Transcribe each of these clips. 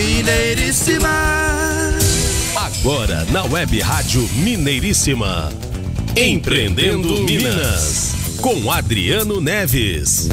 Mineiríssima. Agora na Web Rádio Mineiríssima. Empreendendo Minas. Com Adriano Neves.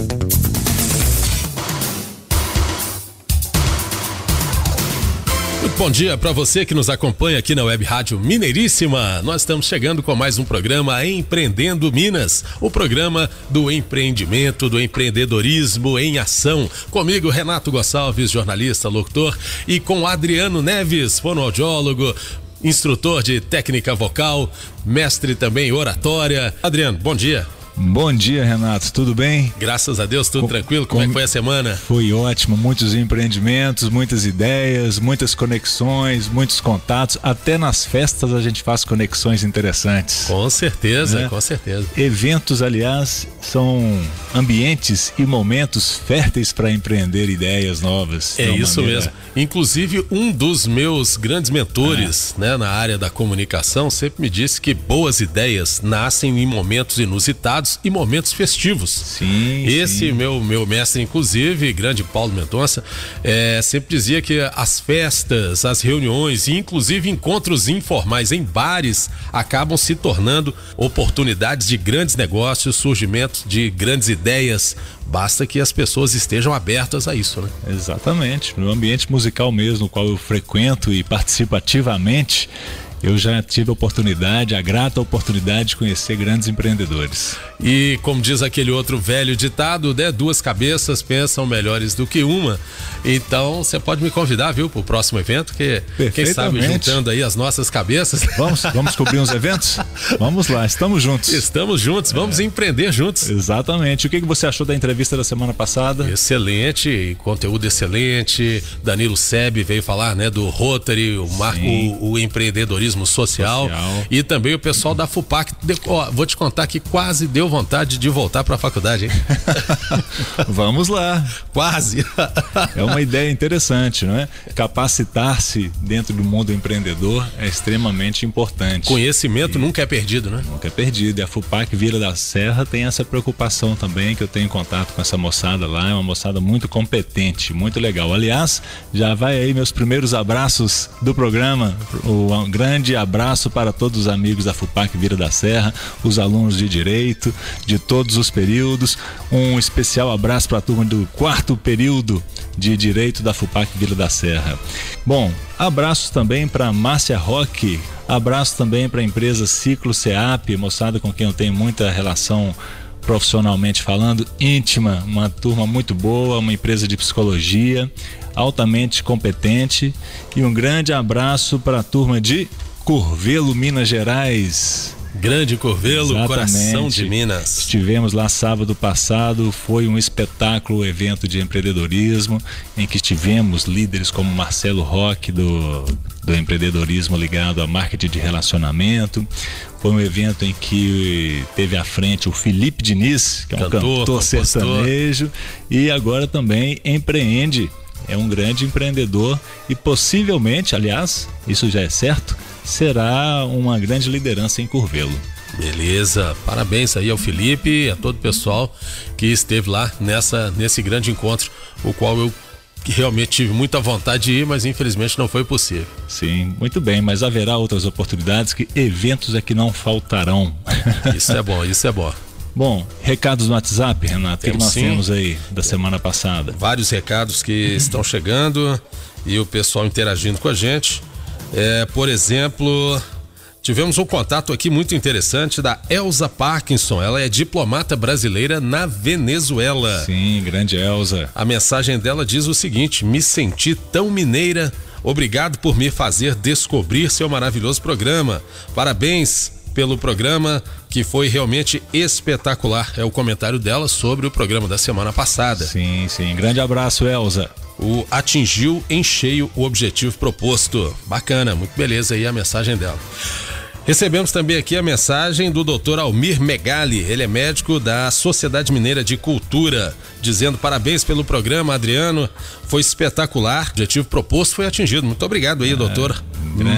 Bom dia para você que nos acompanha aqui na Web Rádio Mineiríssima. Nós estamos chegando com mais um programa Empreendendo Minas, o programa do empreendimento, do empreendedorismo em ação. Comigo, Renato Gonçalves, jornalista, locutor, e com Adriano Neves, fonoaudiólogo, instrutor de técnica vocal, mestre também em oratória. Adriano, bom dia. Bom dia, Renato. Tudo bem? Graças a Deus, tudo com, tranquilo. Como com... é que foi a semana? Foi ótimo. Muitos empreendimentos, muitas ideias, muitas conexões, muitos contatos. Até nas festas a gente faz conexões interessantes. Com certeza, né? com certeza. Eventos, aliás, são ambientes e momentos férteis para empreender ideias novas. É isso maneira... mesmo. Inclusive, um dos meus grandes mentores é. né, na área da comunicação sempre me disse que boas ideias nascem em momentos inusitados e momentos festivos. Sim. Esse sim. meu meu mestre, inclusive, grande Paulo Mendonça, é, sempre dizia que as festas, as reuniões e inclusive encontros informais em bares acabam se tornando oportunidades de grandes negócios, surgimento de grandes ideias. Basta que as pessoas estejam abertas a isso, né? Exatamente. No ambiente musical mesmo, no qual eu frequento e participo ativamente, eu já tive a oportunidade, a grata oportunidade de conhecer grandes empreendedores. E como diz aquele outro velho ditado, né? Duas cabeças pensam melhores do que uma. Então você pode me convidar, viu, para o próximo evento, que quem sabe juntando aí as nossas cabeças. Vamos, vamos cobrir uns eventos? Vamos lá, estamos juntos. Estamos juntos, vamos é. empreender juntos. Exatamente. O que, você achou da entrevista da semana passada? Excelente, conteúdo excelente. Danilo Seb veio falar, né, do Rotary, o marco, o, o empreendedorismo social, social, e também o pessoal da FUPAC. Ó, vou te contar que quase deu vontade de voltar para a faculdade, hein? Vamos lá. Quase. é uma ideia interessante, não é? Capacitar-se dentro do mundo empreendedor é extremamente importante. Conhecimento e nunca é perdido, né? Nunca é perdido. E a FUPAC Vila da Serra tem essa preocupação também, que eu tenho contato com essa moçada lá, é uma moçada muito competente, muito legal. Aliás, já vai aí meus primeiros abraços do programa, o grande grande abraço para todos os amigos da FUPAC Vira da Serra, os alunos de Direito, de todos os períodos. Um especial abraço para a turma do quarto período de Direito da FUPAC Vila da Serra. Bom, abraços também para Márcia Roque, abraço também para a empresa Ciclo CEAP, moçada com quem eu tenho muita relação profissionalmente falando, íntima, uma turma muito boa, uma empresa de psicologia altamente competente e um grande abraço para a turma de Curvelo, Minas Gerais. Grande Exatamente. coração de Minas. Estivemos lá sábado passado, foi um espetáculo, um evento de empreendedorismo, em que tivemos líderes como Marcelo Roque, do, do empreendedorismo ligado a marketing de relacionamento. Foi um evento em que teve à frente o Felipe Diniz, que é um cantor, cantor sertanejo, e agora também empreende. É um grande empreendedor e possivelmente, aliás, isso já é certo, será uma grande liderança em Curvelo. Beleza, parabéns aí ao Felipe e a todo o pessoal que esteve lá nessa, nesse grande encontro, o qual eu realmente tive muita vontade de ir, mas infelizmente não foi possível. Sim, muito bem, mas haverá outras oportunidades que eventos é que não faltarão. Isso é bom, isso é bom. Bom, recados no WhatsApp, Renato, o que nós sim. temos aí da semana passada? Vários recados que estão chegando e o pessoal interagindo com a gente. É, por exemplo, tivemos um contato aqui muito interessante da Elza Parkinson. Ela é diplomata brasileira na Venezuela. Sim, grande Elza. A mensagem dela diz o seguinte: Me senti tão mineira. Obrigado por me fazer descobrir seu maravilhoso programa. Parabéns pelo programa que foi realmente espetacular. É o comentário dela sobre o programa da semana passada. Sim, sim. Grande abraço, Elza o atingiu em cheio o objetivo proposto. Bacana, muito beleza aí a mensagem dela. Recebemos também aqui a mensagem do Dr. Almir Megali, ele é médico da Sociedade Mineira de Cultura, dizendo parabéns pelo programa, Adriano, foi espetacular, o objetivo proposto foi atingido. Muito obrigado aí, é, doutor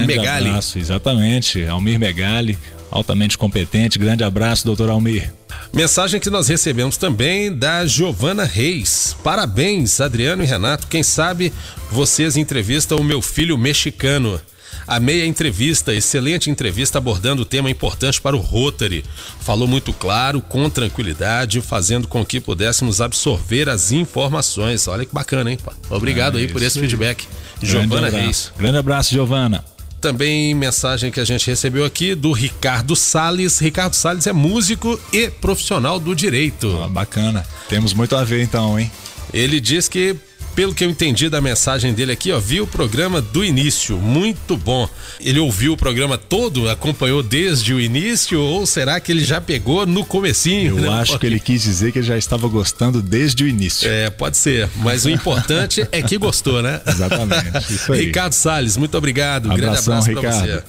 Megali. Abraço, exatamente, Almir Megali, altamente competente. Grande abraço, doutor Almir. Mensagem que nós recebemos também da Giovana Reis. Parabéns, Adriano e Renato. Quem sabe vocês entrevistam o meu filho mexicano. Amei a entrevista, excelente entrevista abordando o tema importante para o Rotary. Falou muito claro, com tranquilidade, fazendo com que pudéssemos absorver as informações. Olha que bacana, hein? Obrigado é, aí por esse aí. feedback. Giovana Reis. Grande abraço, Giovana. Também mensagem que a gente recebeu aqui do Ricardo Sales. Ricardo Sales é músico e profissional do direito. Ah, bacana. Temos muito a ver então, hein? Ele diz que pelo que eu entendi da mensagem dele aqui, ó, viu o programa do início, muito bom. Ele ouviu o programa todo, acompanhou desde o início ou será que ele já pegou no comecinho? Eu né? acho que ele quis dizer que ele já estava gostando desde o início. É, pode ser, mas o importante é que gostou, né? Exatamente, isso aí. Ricardo Salles, muito obrigado, grande abraço para você.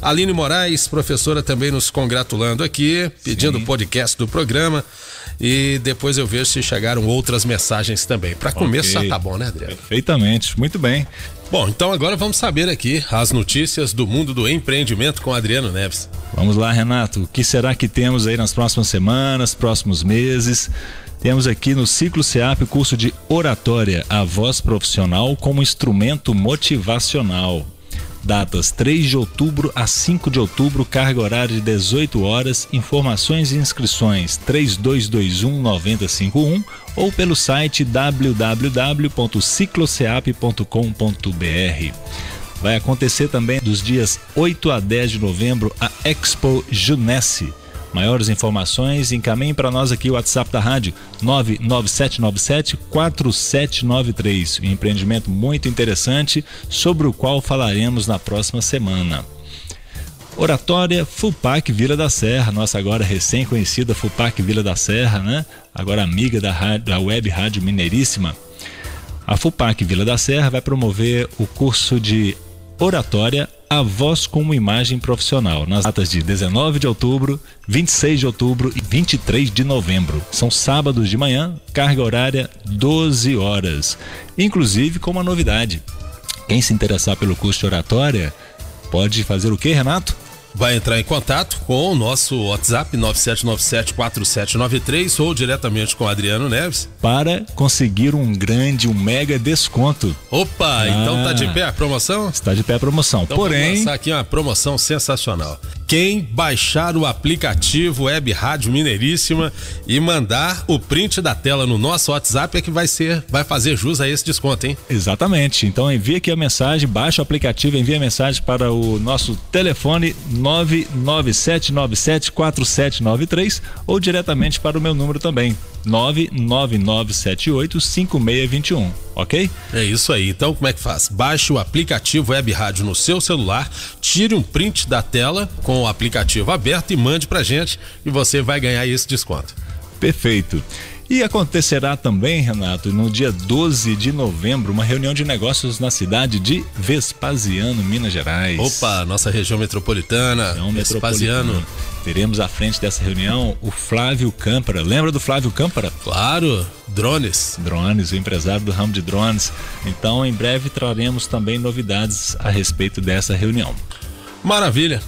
Aline Moraes, professora também nos congratulando aqui, pedindo o podcast do programa. E depois eu vejo se chegaram outras mensagens também. Para começo okay. já tá bom, né, Adriano? Perfeitamente, muito bem. Bom, então agora vamos saber aqui as notícias do mundo do empreendimento com Adriano Neves. Vamos lá, Renato. O que será que temos aí nas próximas semanas, próximos meses? Temos aqui no Ciclo SEAP o curso de Oratória, a voz profissional como instrumento motivacional. Datas 3 de outubro a 5 de outubro, carga horária de 18 horas. Informações e inscrições 3221 9051 ou pelo site www.cicloceap.com.br. Vai acontecer também dos dias 8 a 10 de novembro a Expo Junesse Maiores informações, encaminhe para nós aqui o WhatsApp da rádio 99797 4793. Um empreendimento muito interessante sobre o qual falaremos na próxima semana. Oratória FUPAC Vila da Serra, nossa agora recém-conhecida FUPAC Vila da Serra, né? Agora amiga da, rádio, da Web Rádio Mineiríssima. A FUPAC Vila da Serra vai promover o curso de Oratória a Voz como Imagem Profissional, nas datas de 19 de outubro, 26 de outubro e 23 de novembro. São sábados de manhã, carga horária 12 horas. Inclusive com uma novidade. Quem se interessar pelo curso de oratória pode fazer o que, Renato? Vai entrar em contato com o nosso WhatsApp 97974793 ou diretamente com o Adriano Neves para conseguir um grande, um mega desconto. Opa, ah, então tá de pé a promoção? Está de pé a promoção. Então Porém, vamos lançar aqui uma promoção sensacional. Quem baixar o aplicativo Web Rádio Mineiríssima e mandar o print da tela no nosso WhatsApp é que vai ser, vai fazer jus a esse desconto, hein? Exatamente. Então envie aqui a mensagem, baixa o aplicativo, envie a mensagem para o nosso telefone 997974793 ou diretamente para o meu número também, 999785621, ok? É isso aí. Então, como é que faz? Baixe o aplicativo Web Rádio no seu celular, tire um print da tela com o aplicativo aberto e mande pra gente e você vai ganhar esse desconto. Perfeito. E acontecerá também, Renato, no dia 12 de novembro, uma reunião de negócios na cidade de Vespasiano, Minas Gerais. Opa, nossa região metropolitana. Região Vespasiano. Metropolitana. Teremos à frente dessa reunião o Flávio Câmpara. Lembra do Flávio Câmpara? Claro, drones. Drones, o empresário do ramo de drones. Então, em breve traremos também novidades a respeito dessa reunião. Maravilha.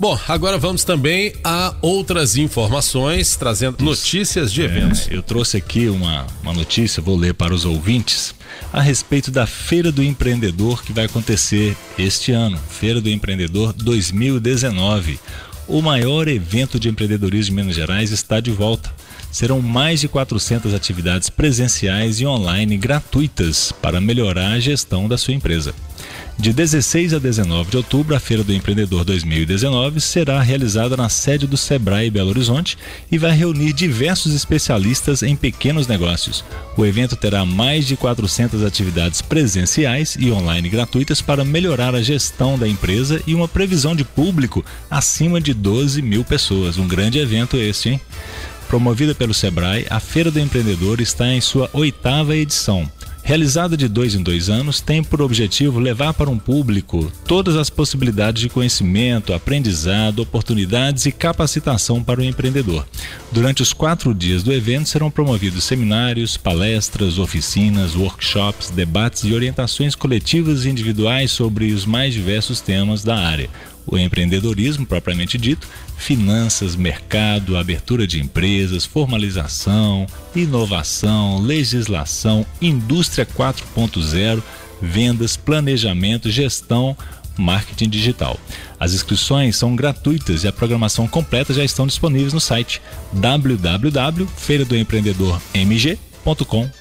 Bom, agora vamos também a outras informações, trazendo notícias de eventos. É, eu trouxe aqui uma, uma notícia, vou ler para os ouvintes, a respeito da Feira do Empreendedor que vai acontecer este ano, Feira do Empreendedor 2019. O maior evento de empreendedorismo de Minas Gerais está de volta. Serão mais de 400 atividades presenciais e online gratuitas para melhorar a gestão da sua empresa. De 16 a 19 de outubro, a Feira do Empreendedor 2019 será realizada na sede do Sebrae Belo Horizonte e vai reunir diversos especialistas em pequenos negócios. O evento terá mais de 400 atividades presenciais e online gratuitas para melhorar a gestão da empresa e uma previsão de público acima de 12 mil pessoas. Um grande evento este, hein? Promovida pelo Sebrae, a Feira do Empreendedor está em sua oitava edição. Realizada de dois em dois anos, tem por objetivo levar para um público todas as possibilidades de conhecimento, aprendizado, oportunidades e capacitação para o empreendedor. Durante os quatro dias do evento serão promovidos seminários, palestras, oficinas, workshops, debates e orientações coletivas e individuais sobre os mais diversos temas da área. O empreendedorismo propriamente dito, finanças, mercado, abertura de empresas, formalização, inovação, legislação, indústria 4.0, vendas, planejamento, gestão, marketing digital. As inscrições são gratuitas e a programação completa já estão disponíveis no site www.feiradoempreendedormg.com.br.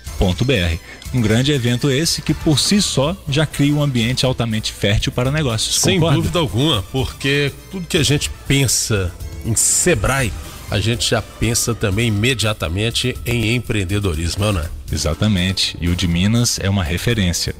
Um grande evento esse que por si só já cria um ambiente altamente fértil para negócios. Sem Concorda? dúvida alguma, porque tudo que a gente pensa em Sebrae, a gente já pensa também imediatamente em empreendedorismo, não é? Exatamente. E o de Minas é uma referência.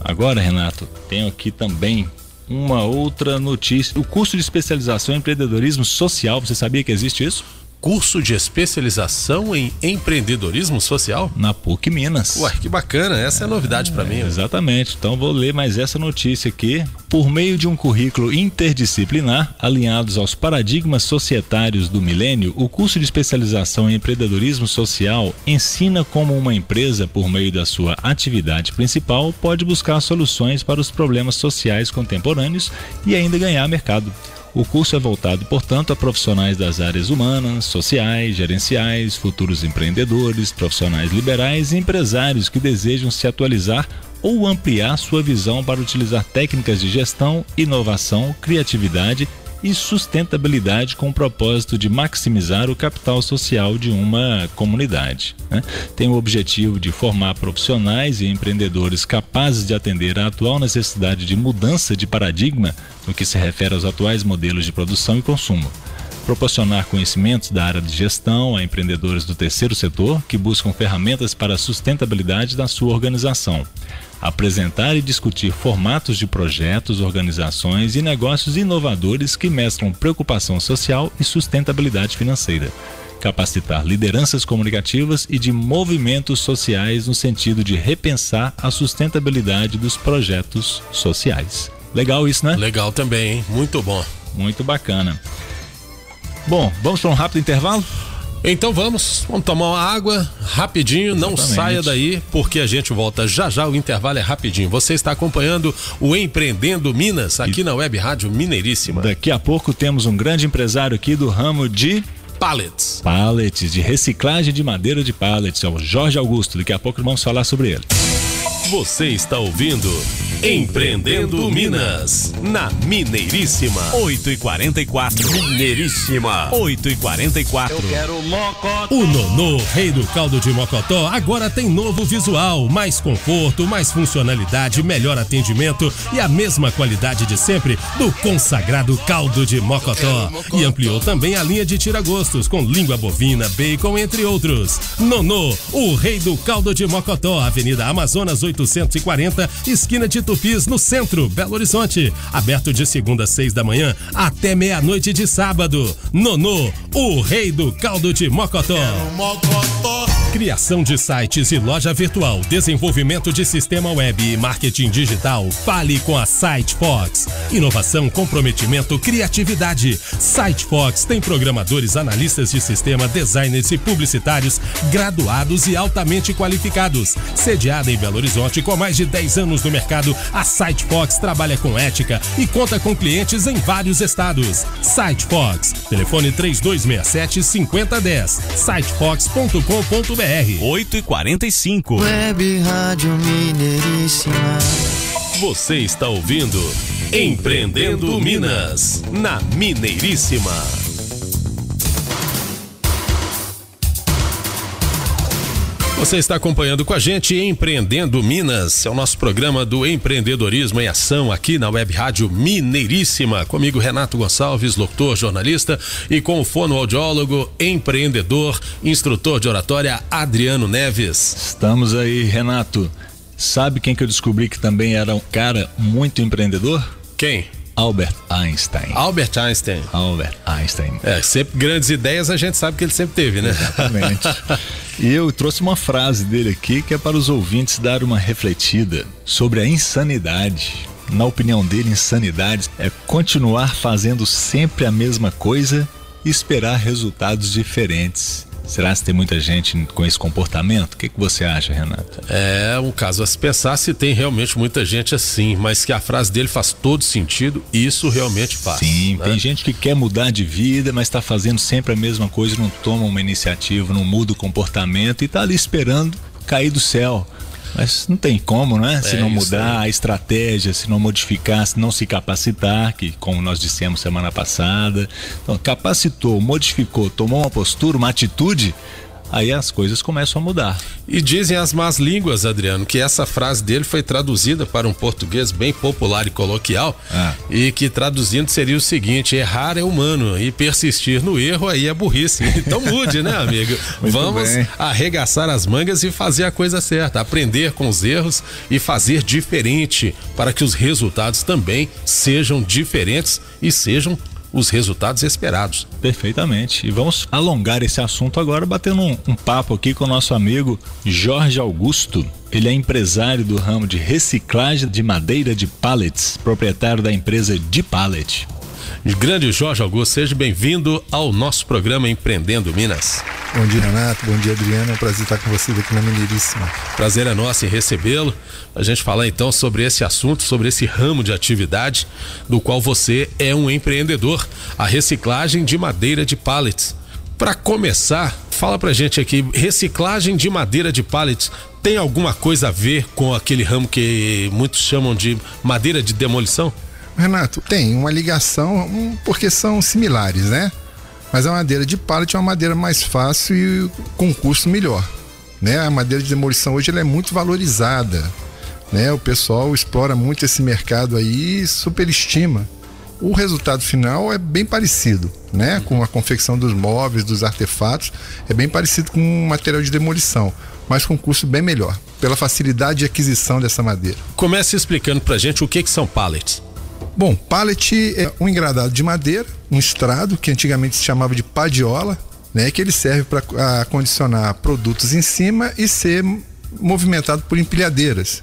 Agora, Renato, tenho aqui também uma outra notícia. O curso de especialização em empreendedorismo social, você sabia que existe isso? Curso de especialização em empreendedorismo social? Na PUC Minas. Ué, que bacana, essa é novidade para mim. Exatamente. Então vou ler mais essa notícia aqui. Por meio de um currículo interdisciplinar, alinhados aos paradigmas societários do milênio, o curso de especialização em empreendedorismo social ensina como uma empresa, por meio da sua atividade principal, pode buscar soluções para os problemas sociais contemporâneos e ainda ganhar mercado. O curso é voltado, portanto, a profissionais das áreas humanas, sociais, gerenciais, futuros empreendedores, profissionais liberais e empresários que desejam se atualizar ou ampliar sua visão para utilizar técnicas de gestão, inovação, criatividade e sustentabilidade com o propósito de maximizar o capital social de uma comunidade. Né? Tem o objetivo de formar profissionais e empreendedores capazes de atender à atual necessidade de mudança de paradigma no que se refere aos atuais modelos de produção e consumo proporcionar conhecimentos da área de gestão a empreendedores do terceiro setor que buscam ferramentas para a sustentabilidade da sua organização, apresentar e discutir formatos de projetos, organizações e negócios inovadores que mestram preocupação social e sustentabilidade financeira. Capacitar lideranças comunicativas e de movimentos sociais no sentido de repensar a sustentabilidade dos projetos sociais. Legal isso, né? Legal também, hein? Muito bom. Muito bacana. Bom, vamos para um rápido intervalo? Então vamos, vamos tomar uma água rapidinho, não Exatamente. saia daí, porque a gente volta já já, o intervalo é rapidinho. Você está acompanhando o Empreendendo Minas, aqui na Web Rádio Mineiríssima. Daqui a pouco temos um grande empresário aqui do ramo de Pallets. pallets, de reciclagem de madeira de pallets, é o Jorge Augusto. Daqui a pouco vamos falar sobre ele. Você está ouvindo Empreendendo Minas, na Mineiríssima. 8 e 44 Mineiríssima. 8 e 44 O Nonô, rei do caldo de Mocotó, agora tem novo visual, mais conforto, mais funcionalidade, melhor atendimento e a mesma qualidade de sempre do consagrado caldo de Mocotó. E ampliou também a linha de tira-gostos com língua bovina, bacon, entre outros. Nonô, o rei do caldo de Mocotó, Avenida Amazonas 840, esquina de Tupis, no centro, Belo Horizonte. Aberto de segunda às seis da manhã até meia-noite de sábado. Nonô, o rei do caldo de Mocotó. Criação de sites e loja virtual, desenvolvimento de sistema web e marketing digital. Fale com a SiteFox. Inovação, comprometimento, criatividade. SiteFox tem programadores, analistas de sistema, designers e publicitários graduados e altamente qualificados. Sediada em Belo Horizonte com mais de 10 anos no mercado, a SiteFox trabalha com ética e conta com clientes em vários estados. SiteFox. Telefone 3267 5010. sitefox.com.br 8 e 45 Web Rádio Mineiríssima. Você está ouvindo Empreendendo Minas, na Mineiríssima. Você está acompanhando com a gente Empreendendo Minas, é o nosso programa do empreendedorismo em ação aqui na Web Rádio Mineiríssima. Comigo Renato Gonçalves, locutor, jornalista e com o fonoaudiólogo, empreendedor, instrutor de oratória Adriano Neves. Estamos aí, Renato. Sabe quem que eu descobri que também era um cara muito empreendedor? Quem? Albert Einstein. Albert Einstein. Albert Einstein. É, sempre grandes ideias a gente sabe que ele sempre teve, né? Exatamente. e eu trouxe uma frase dele aqui que é para os ouvintes dar uma refletida sobre a insanidade. Na opinião dele, insanidade é continuar fazendo sempre a mesma coisa e esperar resultados diferentes. Será que tem muita gente com esse comportamento? O que, que você acha, Renato? É um caso a se pensar se tem realmente muita gente assim, mas que a frase dele faz todo sentido, isso realmente faz. Sim, né? tem gente que quer mudar de vida, mas está fazendo sempre a mesma coisa, não toma uma iniciativa, não muda o comportamento e está ali esperando cair do céu. Mas não tem como, né? Se É não isso mudar aí. a estratégia, se não modificar, se não se capacitar, que como nós dissemos semana passada. Então, capacitou, modificou, tomou uma postura, uma atitude, aí as coisas começam a mudar. E dizem as más línguas, Adriano, que essa frase dele foi traduzida para um português bem popular e coloquial, Ah. e que traduzindo seria o seguinte: errar é humano e persistir no erro aí é burrice. Então mude, né, amigo? Vamos bem. arregaçar as mangas e fazer a coisa certa, aprender com os erros e fazer diferente para que os resultados também sejam diferentes e sejam os resultados esperados. Perfeitamente. E vamos alongar esse assunto agora, batendo um, um papo aqui com o nosso amigo Jorge Augusto. Ele é empresário do ramo de reciclagem de madeira de pallets, proprietário da empresa de pallet. Grande Jorge Augusto, seja bem-vindo ao nosso programa Empreendendo Minas. Bom dia, Renato. Bom dia, Adriano. É um prazer estar com vocês aqui na Mineiríssima. Prazer é nosso em recebê-lo. A gente falar então sobre esse assunto, sobre esse ramo de atividade do qual você é um empreendedor, a reciclagem de madeira de pallets. Para começar, fala pra gente aqui, reciclagem de madeira de pallets tem alguma coisa a ver com aquele ramo que muitos chamam de madeira de demolição? Renato, tem uma ligação, porque são similares, né? Mas a madeira de pallet é uma madeira mais fácil e com custo melhor. Né? A madeira de demolição hoje ela é muito valorizada. Né? O pessoal explora muito esse mercado aí e superestima. O resultado final é bem parecido, né? Com a confecção dos móveis, dos artefatos, é bem parecido com um material de demolição, mas com custo bem melhor, pela facilidade de aquisição dessa madeira. Comece explicando pra gente o que, que são pallets. Bom, pallet é um engradado de madeira, um estrado que antigamente se chamava de padiola, né, que ele serve para acondicionar produtos em cima e ser movimentado por empilhadeiras.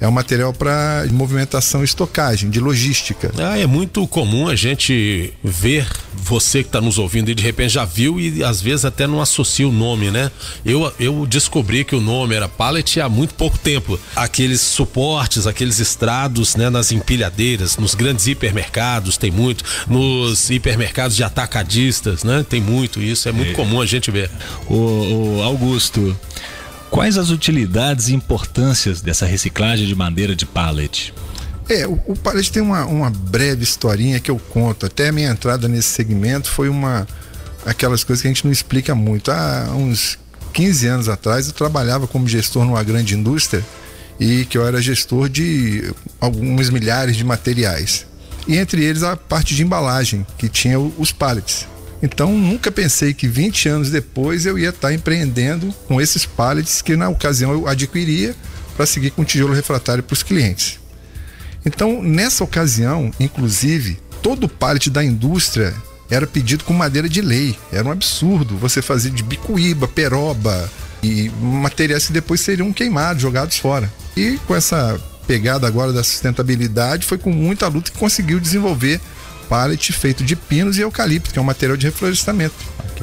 É um material para movimentação e estocagem, de logística. Ah, é muito comum a gente ver você que está nos ouvindo e de repente já viu e às vezes até não associa o nome, né? Eu, eu descobri que o nome era pallet há muito pouco tempo. Aqueles suportes, aqueles estrados, né, nas empilhadeiras, nos grandes hipermercados tem muito, nos hipermercados de atacadistas, né? Tem muito isso, é muito comum a gente ver. O, o Augusto, quais as utilidades e importâncias dessa reciclagem de madeira de pallet? É, o, o pallet tem uma, uma breve historinha que eu conto. Até a minha entrada nesse segmento foi uma aquelas coisas que a gente não explica muito. Há uns 15 anos atrás eu trabalhava como gestor numa grande indústria e que eu era gestor de alguns milhares de materiais. E entre eles a parte de embalagem, que tinha os pallets. Então nunca pensei que 20 anos depois eu ia estar empreendendo com esses pallets que na ocasião eu adquiria para seguir com tijolo refratário para os clientes. Então, nessa ocasião, inclusive, todo o pallet da indústria era pedido com madeira de lei. Era um absurdo você fazer de bicuíba, peroba e materiais que depois seriam queimados, jogados fora. E com essa pegada agora da sustentabilidade, foi com muita luta que conseguiu desenvolver pallet feito de pinos e eucalipto, que é um material de reflorestamento.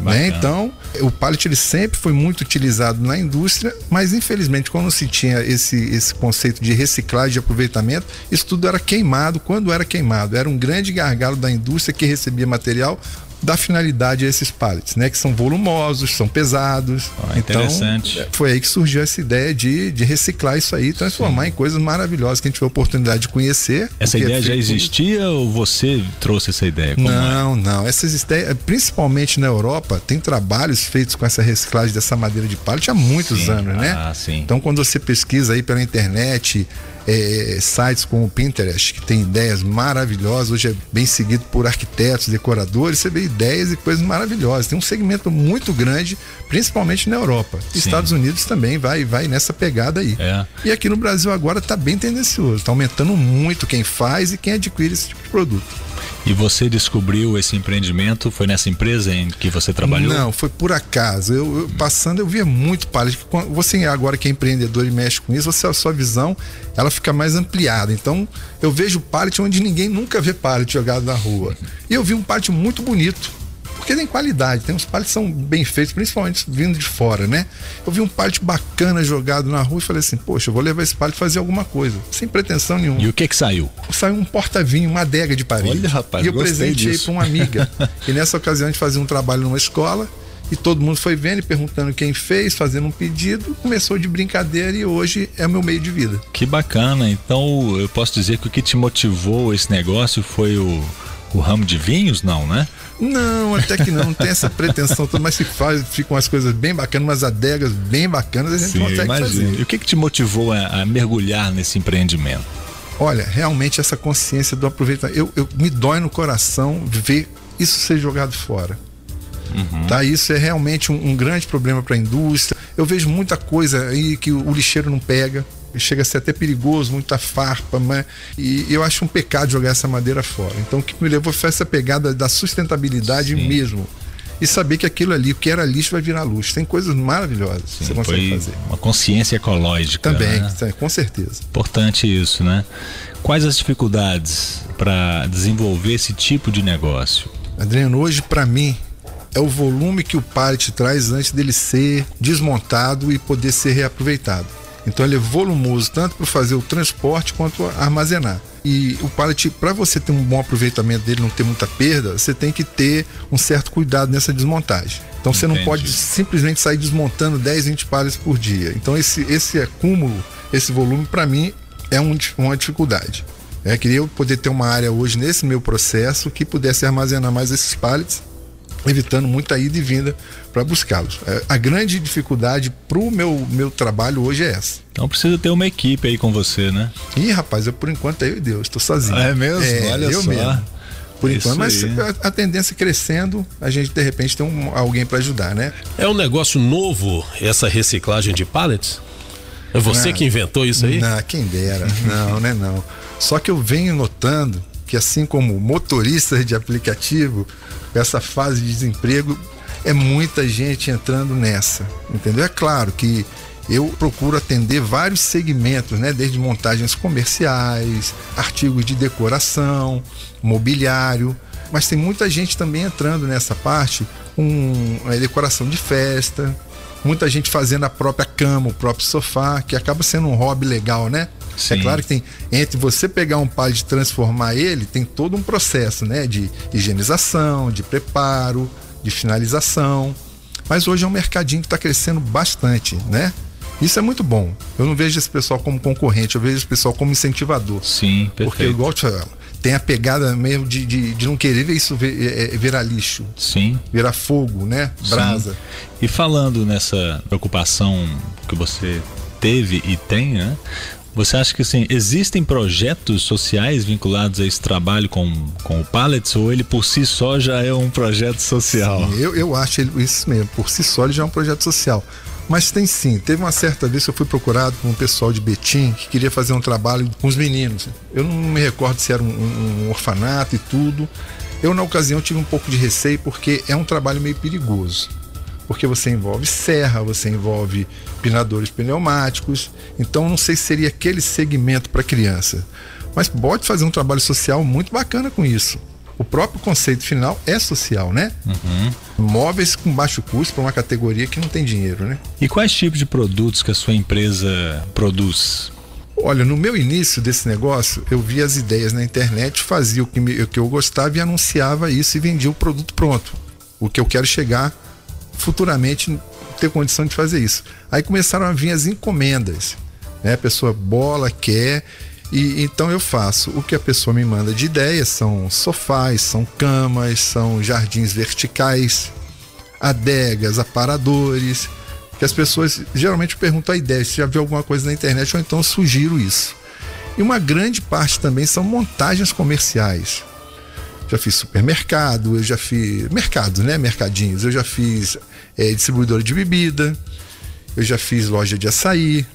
Né? Então, o pallet ele sempre foi muito utilizado na indústria, mas infelizmente quando se tinha esse, esse conceito de reciclagem de aproveitamento, isso tudo era queimado quando era queimado. Era um grande gargalo da indústria que recebia material da finalidade a esses pallets, né? Que são volumosos, são pesados. Ah, interessante. Então, foi aí que surgiu essa ideia de, de reciclar isso aí transformar em coisas maravilhosas que a gente tiver a oportunidade de conhecer. Essa é ideia já feito- existia ou você trouxe essa ideia? Como é? não, não. Essas ideias, principalmente na Europa, tem trabalhos feitos com essa reciclagem dessa madeira de pallet há muitos Sim. anos, né? Ah, sim. Então, quando você pesquisa aí pela internet, é, sites como o Pinterest, que tem ideias maravilhosas, hoje é bem seguido por arquitetos, decoradores, você vê ideias e coisas maravilhosas. Tem um segmento muito grande, principalmente na Europa. Sim. Estados Unidos também vai, vai nessa pegada aí. É. E aqui no Brasil agora está bem tendencioso, está aumentando muito quem faz e quem adquire esse tipo de produto. E você descobriu esse empreendimento? Foi nessa empresa em que você trabalhou? Não, foi por acaso. Eu, eu passando, eu via muito pallet. quando- Você agora que é empreendedor e mexe com isso, você, a sua visão ela fica mais ampliada. Então, eu vejo pallet onde ninguém nunca vê pallet jogado na rua. E eu vi um pallet muito bonito. Porque tem qualidade, tem uns pallets que são bem feitos, principalmente vindo de fora, né? Eu vi um pallet bacana jogado na rua e falei assim, poxa, eu vou levar esse pallet e fazer alguma coisa, sem pretensão nenhuma. E o que que saiu? Saiu um porta-vinho, uma adega de parede. Olha, rapaz, e eu presenteei para uma amiga. e nessa ocasião a gente fazia um trabalho numa escola e todo mundo foi vendo e perguntando quem fez, fazendo um pedido. Começou de brincadeira e hoje é o meu meio de vida. Que bacana. Então, eu posso dizer que o que te motivou esse negócio foi o, o ramo de vinhos, não, né? Não, até que não, não tem essa pretensão toda, mas se faz, ficam as coisas bem bacanas, umas adegas bem bacanas, a gente consegue imagino. fazer. E o que que te motivou a, a mergulhar nesse empreendimento? Olha, realmente essa consciência do aproveitamento, eu, eu- me dói no coração ver isso ser jogado fora. Tá? Isso é realmente um, um grande problema para a indústria. Eu vejo muita coisa aí que o, o lixeiro não pega. Chega a ser até perigoso, muita farpa, mas, e eu acho um pecado jogar essa madeira fora. Então o que me levou foi essa pegada da sustentabilidade Sim. mesmo. E saber que aquilo ali, o que era lixo, vai virar luz. Tem coisas maravilhosas que você consegue fazer. uma consciência ecológica. Também, né? com certeza. Importante isso, né? Quais as dificuldades para desenvolver esse tipo de negócio? Adriano, hoje para mim é o volume que o pallet traz antes dele ser desmontado e poder ser reaproveitado. Então ele é volumoso tanto para fazer o transporte quanto armazenar. E o pallet, para você ter um bom aproveitamento dele, não ter muita perda, você tem que ter um certo cuidado nessa desmontagem. Então você não Entendi. pode simplesmente sair desmontando 10, 20 pallets por dia. Então esse, esse acúmulo, esse volume, para mim, é um uma dificuldade. É, queria eu poder ter uma área hoje nesse meu processo que pudesse armazenar mais esses pallets, evitando muita ida e vinda para buscá-los. É, a grande dificuldade para o meu, meu trabalho hoje é essa. Então precisa ter uma equipe aí com você, né? Ih, rapaz, eu por enquanto é eu e Deus, estou sozinho. É mesmo? Olha eu só. mesmo. Por Isso enquanto, mas a, a tendência é crescendo, a gente de repente tem um, alguém para ajudar, né? É um negócio novo essa reciclagem de pallets? É você Não. que inventou isso aí? Não, quem dera. Não, né não. Só que eu venho notando que assim como motoristas de aplicativo, essa fase de desemprego é muita gente entrando nessa, entendeu? É claro que eu procuro atender vários segmentos, né? Desde montagens comerciais, artigos de decoração, mobiliário, mas tem muita gente também entrando nessa parte, um, a decoração de festa, muita gente fazendo a própria cama, o próprio sofá, que acaba sendo um hobby legal, né? Sim. É claro que tem entre você pegar um pallet e transformar ele, tem todo um processo, né, de higienização, de preparo, de finalização. Mas hoje é um mercadinho que está crescendo bastante, né? Isso é muito bom. Eu não vejo esse pessoal como concorrente, eu vejo esse pessoal como incentivador. Sim, Porque, perfeito. igual eu te falo, tem a pegada mesmo de, de, de não querer ver isso ver- é, é, virar lixo, Sim. virar fogo, né? Brasa. Sim. E falando nessa preocupação que você teve e tem, né? Você acha que assim, existem projetos sociais vinculados a esse trabalho com, com o Pallets ou ele por si só já é um projeto social? Eu, eu acho ele- isso mesmo, por si só ele já é um projeto social. Mas tem sim, teve uma certa vez que eu fui procurado por um pessoal de Betim que queria fazer um trabalho com os meninos. Eu não me recordo se era um, um- um orfanato e tudo. Eu, na ocasião, tive um pouco de receio porque é um trabalho meio perigoso. Porque você envolve serra, você envolve pinadores pneumáticos. Então, não sei se seria aquele segmento para criança. Mas pode fazer um trabalho social muito bacana com isso. O próprio conceito final é social, né? Móveis com baixo custo para uma categoria que não tem dinheiro, né? E quais tipos de produtos que a sua empresa produz? Olha, no meu início desse negócio, eu via as ideias na internet, fazia o que, me- o que eu gostava e anunciava isso e vendia o produto pronto. O que eu quero chegar futuramente ter condição de fazer isso. Aí começaram a vir as encomendas, né? A pessoa bola, quer e então eu faço. O que a pessoa me manda de ideias são sofás, são camas, são jardins verticais, adegas, aparadores. Que as pessoas geralmente perguntam a ideia, se já viu alguma coisa na internet ou então eu sugiro isso. E uma grande parte também são montagens comerciais. Já fiz supermercado, eu já fiz mercados, né? Mercadinhos. Eu já fiz eh, distribuidora de bebida, eu já fiz loja de açaí.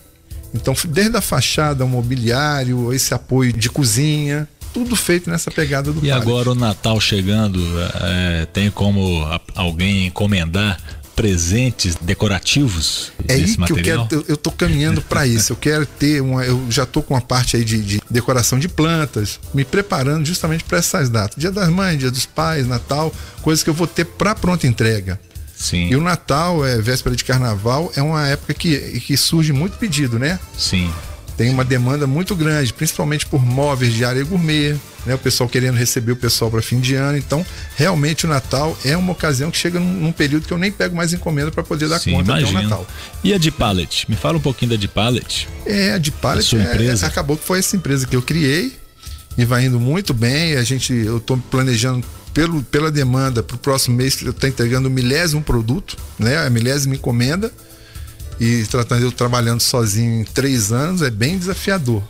Então, desde a fachada, o mobiliário, esse apoio de cozinha, tudo feito nessa pegada do E agora o Natal chegando, é, tem como alguém encomendar presentes decorativos É aí desse que eu quero, eu, tô caminhando para isso. Eu quero ter uma, eu já tô com uma parte aí de, de decoração de plantas, me preparando justamente para essas datas. Dia das Mães, Dia dos Pais, Natal, coisas que eu vou ter para pronta entrega. Sim, E o Natal, é véspera de Carnaval, é uma época que, que surge muito pedido, né? sim. Tem uma demanda muito grande, principalmente por móveis de área gourmet, né? O pessoal querendo receber o pessoal para fim de ano. Então, realmente o Natal é uma ocasião que chega num, num período que eu nem pego mais encomenda para poder dar Sim, conta até o imagino. Natal. E a de pallet? Me fala um pouquinho da de pallet. É, a de pallet A sua é- empresa? acabou que foi essa empresa que eu criei e vai indo muito bem. A gente, eu estou planejando pelo, pela demanda para o próximo mês eu estou entregando o milésimo produto, né? A milésima encomenda e tratando eu trabalhando sozinho em três anos é bem desafiador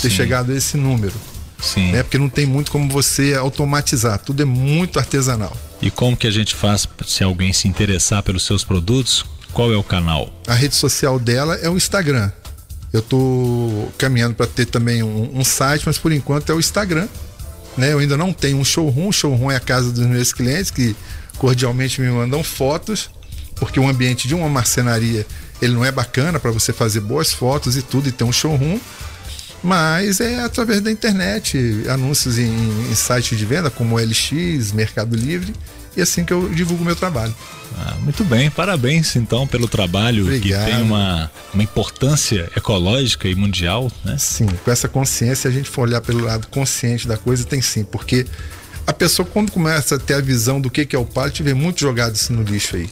ter Sim. chegado a esse número, Sim. né? Porque não tem muito como você automatizar, tudo é muito artesanal. E como que a gente faz se alguém se interessar pelos seus produtos? Qual é o canal? A rede social dela é o Instagram. Eu tô caminhando para ter também um, um site, mas por enquanto é o Instagram. Né? Eu ainda não tenho um showroom. Showroom é a casa dos meus clientes que cordialmente me mandam fotos, porque o ambiente de uma marcenaria ele não é bacana para você fazer boas fotos e tudo e ter um showroom. Mas é através da internet, anúncios em, em sites de venda como LX, Mercado Livre, e assim que eu divulgo meu trabalho. Ah, muito bem, parabéns então pelo trabalho Obrigado. que tem uma, uma importância ecológica e mundial, né? Sim, com essa consciência, a gente for olhar pelo lado consciente da coisa, tem sim, porque a pessoa, quando começa a ter a visão do que que é o pallet, vê muito jogado isso no lixo aí.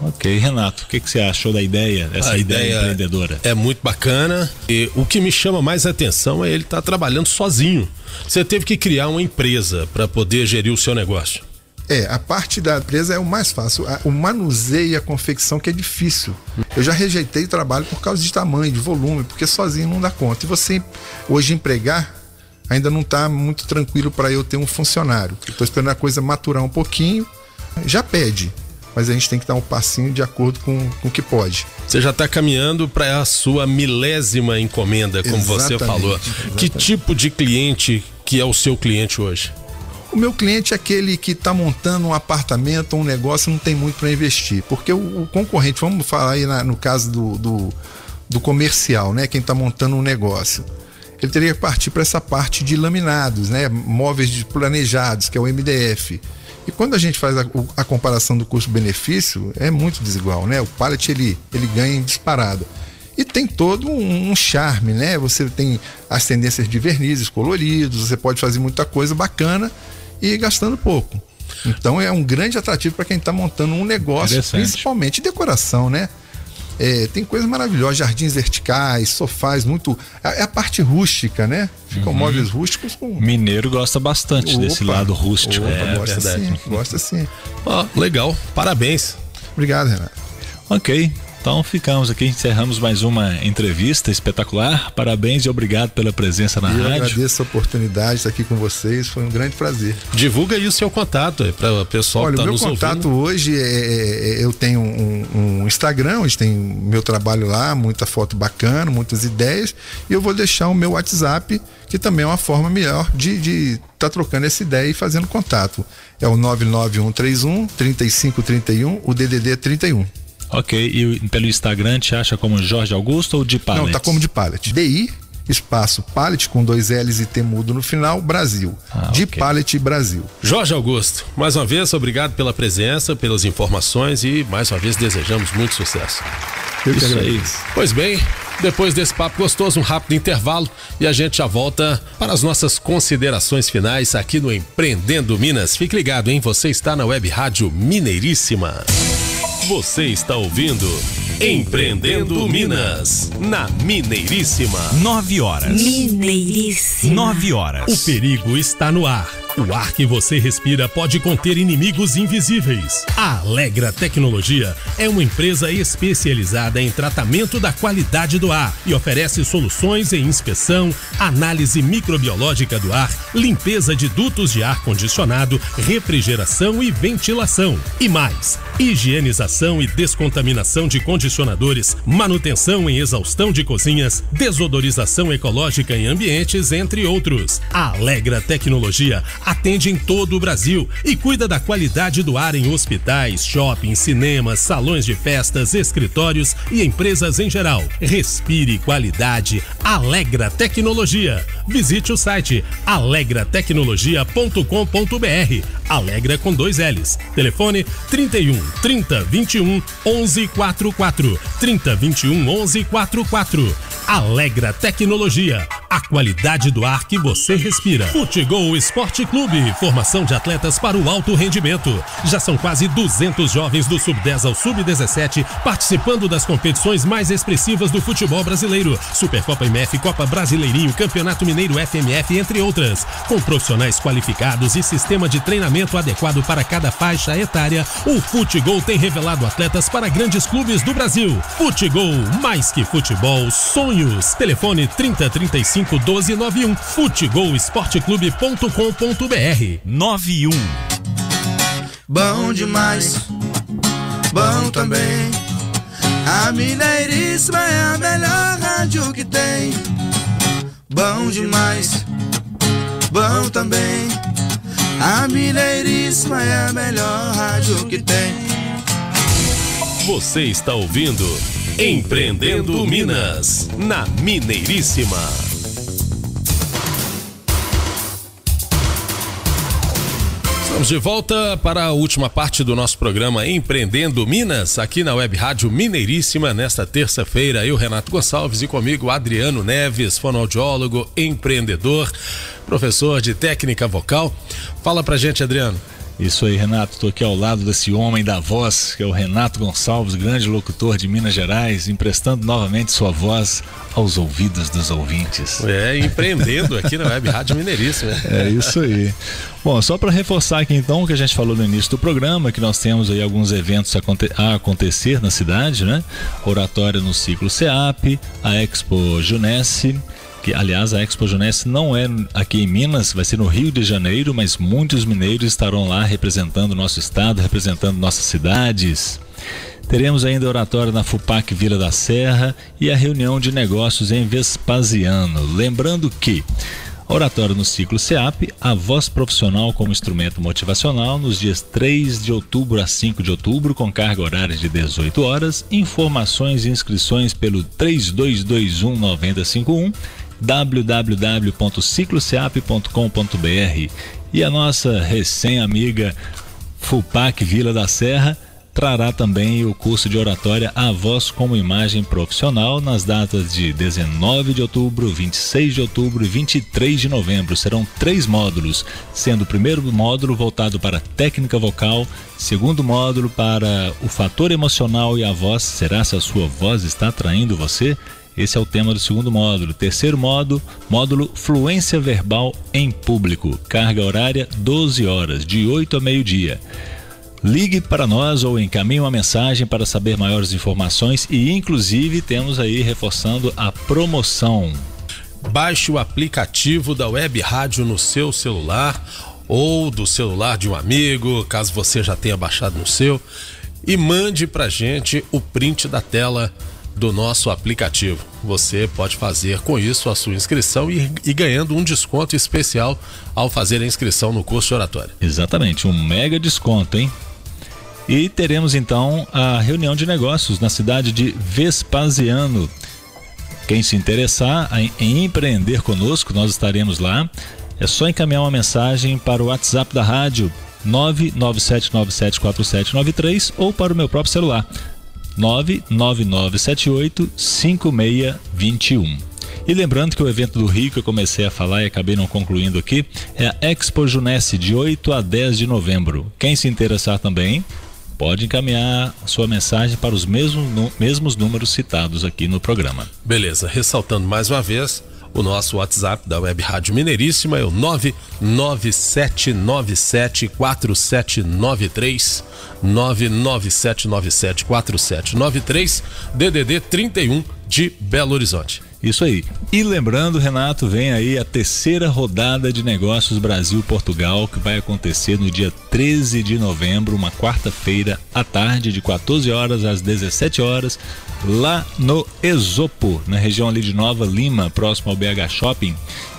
Ok, Renato, o que, que você achou da ideia, dessa A ideia, ideia empreendedora? É muito bacana. E o que me chama mais atenção é ele estar trabalhando sozinho. Você teve que criar uma empresa para poder gerir o seu negócio. É, a parte da empresa é o mais fácil. O manuseio e a confecção que é difícil. Eu já rejeitei trabalho por causa de tamanho, de volume, porque sozinho não dá conta. E você, hoje, empregar, ainda não está muito tranquilo para eu ter um funcionário. Estou esperando a coisa maturar um pouquinho. Já pede, mas a gente tem que dar um passinho de acordo com, com o que pode. Você já está caminhando para a sua milésima encomenda, como você Exatamente, falou. Que exatamente. tipo de cliente que é o seu cliente hoje? O meu cliente é aquele que está montando um apartamento ou um negócio não tem muito para investir. Porque o, o concorrente, vamos falar aí na- no caso do, do, do comercial, né? Quem está montando um negócio. Ele teria que partir para essa parte de laminados, né? Móveis planejados, que é o MDF. E quando a gente faz a, a comparação do custo-benefício, é muito desigual, né? O pallet ele, ele ganha em disparada. E tem todo um, um charme, né? Você tem as tendências de vernizes coloridos, você pode fazer muita coisa bacana e gastando pouco. Então é um grande atrativo para quem está montando um negócio, principalmente decoração, né? É, tem coisas maravilhosas, jardins verticais, sofás, muito. É a parte rústica, né? Ficam móveis rústicos com. Mineiro gosta bastante desse Opa, lado rústico. Opa, É, gosta verdade. sim, gosta sim. Ó, legal, parabéns. Obrigado, Renato. Ok, então ficamos aqui, encerramos mais uma entrevista espetacular. Parabéns e obrigado pela presença na eu rádio. agradeço a oportunidade de estar aqui com vocês, foi um grande prazer. Divulga aí o seu contato para o pessoal Olha, que o está meu nos contato ouvindo. hoje é, é- é- eu tenho um, um Instagram, onde tem meu trabalho lá, muita foto bacana, muitas ideias, e eu vou deixar o meu WhatsApp, que também é uma forma melhor de estar tá trocando essa ideia e fazendo contato. É o 99131 3531, o DDD é 31. Ok, e pelo Instagram te acha como Jorge Augusto ou de Pallet? Não, tá como de pallet. DI, espaço pallet com dois L's e T mudo no final, Brasil. Ah, de ok. pallet Brasil. Jorge Augusto, mais uma vez, obrigado pela presença, pelas informações e mais uma vez desejamos muito sucesso. Eu que Isso aí. agradeço. Pois bem, depois desse papo gostoso, um rápido intervalo e a gente já volta para as nossas considerações finais aqui no Empreendendo Minas. Fique ligado, hein? Você está na Web Rádio Mineiríssima. Você está ouvindo Empreendendo Minas, na Mineiríssima. 9 horas. Mineiríssima. 9 horas. O perigo está no ar. O ar que você respira pode conter inimigos invisíveis. A Alegra Tecnologia é uma empresa especializada em tratamento da qualidade do ar e oferece soluções em inspeção, análise microbiológica do ar, limpeza de dutos de ar condicionado, refrigeração e ventilação. E mais, higienização e descontaminação de condicionadores, manutenção em exaustão de cozinhas, desodorização ecológica em ambientes, entre outros. A Alegra Tecnologia atende em todo o Brasil e cuida da qualidade do ar em hospitais, shoppings, cinemas, salões de festas, escritórios e empresas em geral. Respire qualidade. Alegra Tecnologia. Visite o site alegratecnologia.com.br. Alegra com dois L's. Telefone 31 30 21 11 44. 30 21 11 44. Alegra Tecnologia. A qualidade do ar que você respira. Futebol Esporte Clube. Formação de atletas para o alto rendimento. Já são quase 200 jovens do sub-10 ao sub-17 participando das competições mais expressivas do futebol brasileiro. Supercopa MF, Copa Brasileirinho, Campeonato Mineiro FMF, entre outras. Com profissionais qualificados e sistema de treinamento adequado para cada faixa etária, o Futebol tem revelado atletas para grandes clubes do Brasil. Futebol, mais que futebol, sonhos. Telefone 3035 1291. Futebol Esporteclube.com.br 91. Bom demais, bom também. A Mineiríssima é a melhor rádio que tem. Bom demais, bom também. A Mineiríssima é a melhor rádio que tem. Você está ouvindo Empreendendo Minas, na Mineiríssima. Estamos de volta para a última parte do nosso programa Empreendendo Minas, aqui na Web Rádio Mineiríssima, nesta terça-feira. Eu, Renato Gonçalves, e comigo Adriano Neves, fonoaudiólogo, empreendedor, professor de técnica vocal. Fala pra gente, Adriano. Isso aí, Renato. Estou aqui ao lado desse homem da voz, que é o Renato Gonçalves, grande locutor de Minas Gerais, emprestando novamente sua voz aos ouvidos dos ouvintes. É, empreendendo aqui na Web Rádio Mineiríssima. É isso aí. Bom, só para reforçar aqui então o que a gente falou no início do programa, que nós temos aí alguns eventos a acontecer na cidade, né? Oratória no ciclo CEAP, a Expo Junesse que aliás a Expo Junesse não é aqui em Minas, vai ser no Rio de Janeiro, mas muitos mineiros estarão lá representando nosso estado, representando nossas cidades. Teremos ainda oratório na FUPAC Vila da Serra e a reunião de negócios em Vespasiano. Lembrando que Oratório no ciclo CEAP, a voz profissional como instrumento motivacional nos dias 3 de outubro a 5 de outubro, com carga horária de 18 horas. Informações e inscrições pelo 3221 9051 www.cicloceap.com.br e a nossa recém-amiga FUPAC Vila da Serra trará também o curso de oratória A Voz como Imagem Profissional nas datas de 19 de outubro, 26 de outubro e 23 de novembro. Serão três módulos, sendo o primeiro módulo voltado para técnica vocal, segundo módulo para o fator emocional e a voz. Será se a sua voz está atraindo você? Esse é o tema do segundo módulo. Terceiro módulo, módulo Fluência Verbal em Público. Carga horária 12 horas, de 8 a meio-dia. Ligue para nós ou encaminhe uma mensagem para saber maiores informações e, inclusive, temos aí reforçando a promoção. Baixe o aplicativo da Web Rádio no seu celular ou do celular de um amigo, caso você já tenha baixado no seu, e mande para gente o print da tela do nosso aplicativo. Você pode fazer com isso a sua inscrição e, e, ganhando um desconto especial ao fazer a inscrição no curso de oratória. Exatamente, um mega desconto, hein? E teremos então a reunião de negócios na cidade de Vespasiano. Quem se interessar em, em empreender conosco, nós estaremos lá. É só encaminhar uma mensagem para o WhatsApp da rádio 997974793 ou para o meu próprio celular 99978 5621. E lembrando que o evento do Rio que eu comecei a falar e acabei não concluindo aqui é a Expo Junesse de 8 a 10 de novembro. Quem se interessar também pode encaminhar sua mensagem para os mesmos, mesmos números citados aqui no programa. Beleza, ressaltando mais uma vez, o nosso WhatsApp da Web Rádio Mineiríssima é o 997974793 997974793 DDD 31 de Belo Horizonte. Isso aí. E lembrando, Renato, vem aí a terceira rodada de negócios Brasil-Portugal, que vai acontecer no dia 13 de novembro, uma quarta-feira à tarde, de 14 horas às 17 horas, lá no Esopo, na região ali de Nova Lima, próximo ao BH Shopping.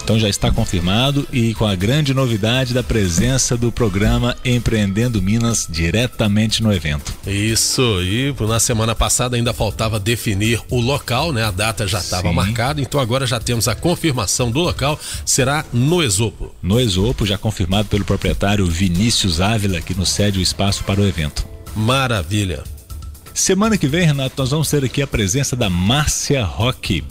Então já está confirmado e com a grande novidade da presença do programa Empreendendo Minas diretamente no evento. Isso, e na semana passada ainda faltava definir o local, né? A data já estava marcada, então agora já temos a confirmação do local, será no Esopo. No Esopo, já confirmado pelo proprietário Vinícius Ávila, que nos cede o espaço para o evento. Maravilha. Semana que vem, Renato, nós vamos ter aqui a presença da Márcia Roque.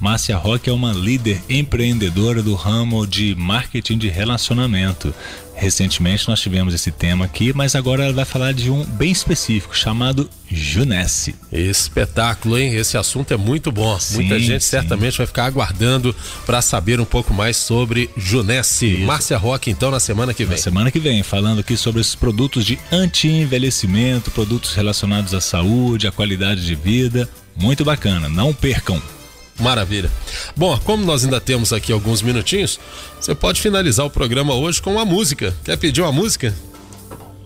Márcia Roque é uma líder empreendedora do ramo de marketing de relacionamento. Recentemente nós tivemos esse tema aqui, mas agora ela vai falar de um bem específico chamado Junesse. Espetáculo, hein? Esse assunto é muito bom. Sim, Muita gente sim. certamente vai ficar aguardando para saber um pouco mais sobre Junesse. Márcia Roque, então, na semana que vem. Na semana que vem, falando aqui sobre esses produtos de anti-envelhecimento, produtos relacionados à saúde, à qualidade de vida. Muito bacana, não percam. Maravilha. Bom, como nós ainda temos aqui alguns minutinhos, você pode finalizar o programa hoje com uma música. Quer pedir uma música?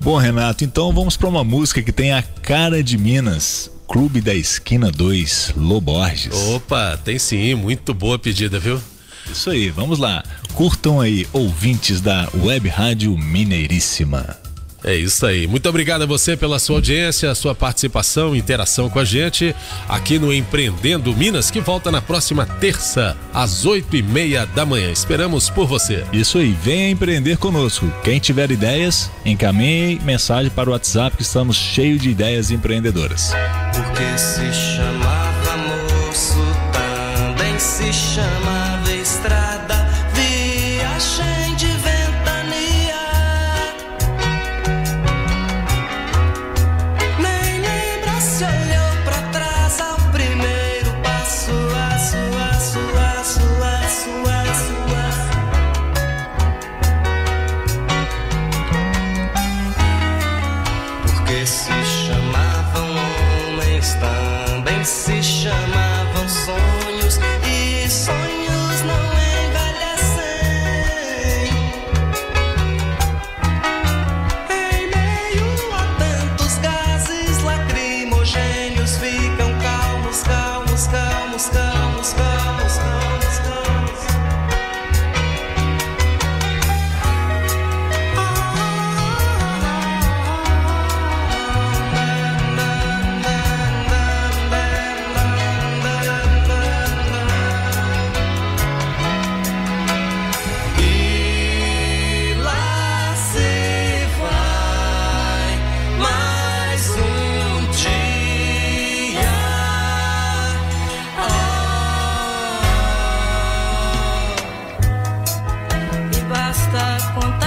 Bom, Renato, então vamos para uma música que tem a cara de Minas. Clube da Esquina 2, Loborges. Opa, tem sim, muito boa pedida, viu? Isso aí, vamos lá. Curtam aí, ouvintes da Web Rádio Mineiríssima. É isso aí. Muito obrigado a você pela sua audiência, sua participação, interação com a gente aqui no Empreendendo Minas, que volta na próxima terça, às oito e meia da manhã. Esperamos por você. Isso aí, venha empreender conosco. Quem tiver ideias, encaminhe mensagem para o WhatsApp que estamos cheios de ideias empreendedoras. Porque se chamava moço, também se chamava platform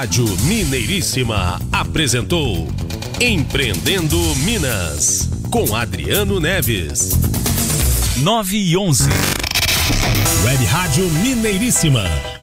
Rádio Mineiríssima apresentou Empreendendo Minas com Adriano Neves. 9 e 11. Web Rádio Mineiríssima.